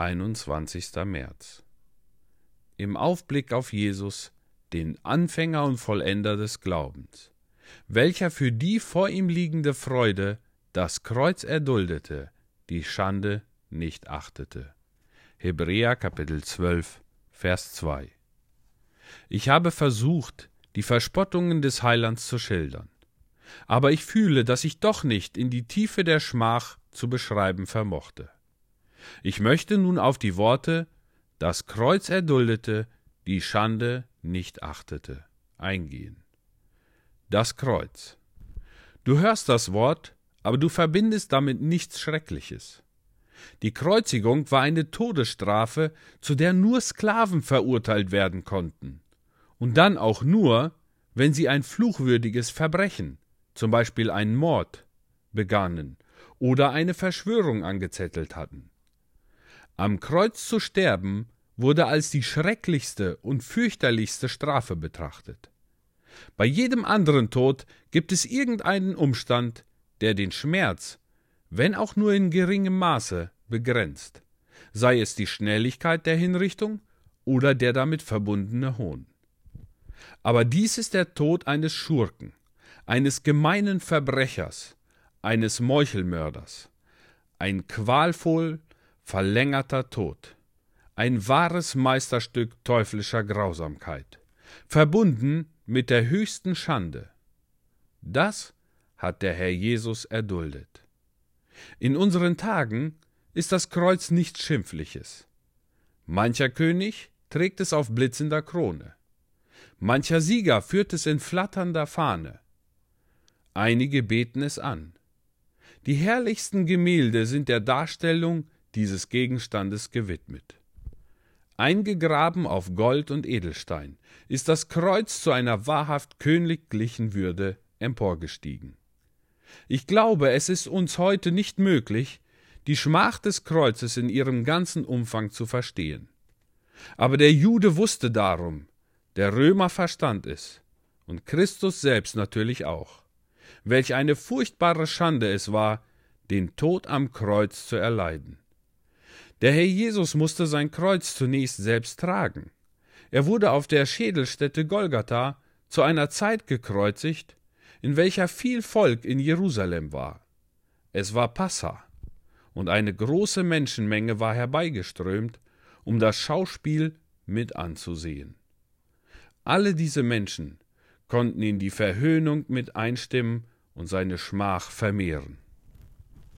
21. März. Im Aufblick auf Jesus, den Anfänger und Vollender des Glaubens, welcher für die vor ihm liegende Freude das Kreuz erduldete, die Schande nicht achtete. Hebräer Kapitel 12, Vers 2. Ich habe versucht, die Verspottungen des Heilands zu schildern. Aber ich fühle, dass ich doch nicht in die Tiefe der Schmach zu beschreiben vermochte. Ich möchte nun auf die Worte das Kreuz erduldete, die Schande nicht achtete eingehen. Das Kreuz. Du hörst das Wort, aber du verbindest damit nichts Schreckliches. Die Kreuzigung war eine Todesstrafe, zu der nur Sklaven verurteilt werden konnten. Und dann auch nur, wenn sie ein fluchwürdiges Verbrechen, zum Beispiel einen Mord, begannen oder eine Verschwörung angezettelt hatten. Am Kreuz zu sterben wurde als die schrecklichste und fürchterlichste Strafe betrachtet. Bei jedem anderen Tod gibt es irgendeinen Umstand, der den Schmerz, wenn auch nur in geringem Maße, begrenzt, sei es die Schnelligkeit der Hinrichtung oder der damit verbundene Hohn. Aber dies ist der Tod eines Schurken, eines gemeinen Verbrechers, eines Meuchelmörders, ein qualvoll verlängerter Tod, ein wahres Meisterstück teuflischer Grausamkeit, verbunden mit der höchsten Schande. Das hat der Herr Jesus erduldet. In unseren Tagen ist das Kreuz nichts Schimpfliches. Mancher König trägt es auf blitzender Krone. Mancher Sieger führt es in flatternder Fahne. Einige beten es an. Die herrlichsten Gemälde sind der Darstellung dieses Gegenstandes gewidmet. Eingegraben auf Gold und Edelstein ist das Kreuz zu einer wahrhaft königlichen Würde emporgestiegen. Ich glaube, es ist uns heute nicht möglich, die Schmach des Kreuzes in ihrem ganzen Umfang zu verstehen. Aber der Jude wusste darum, der Römer verstand es, und Christus selbst natürlich auch, welch eine furchtbare Schande es war, den Tod am Kreuz zu erleiden. Der Herr Jesus musste sein Kreuz zunächst selbst tragen. Er wurde auf der Schädelstätte Golgatha zu einer Zeit gekreuzigt, in welcher viel Volk in Jerusalem war. Es war Passa, und eine große Menschenmenge war herbeigeströmt, um das Schauspiel mit anzusehen. Alle diese Menschen konnten in die Verhöhnung mit einstimmen und seine Schmach vermehren.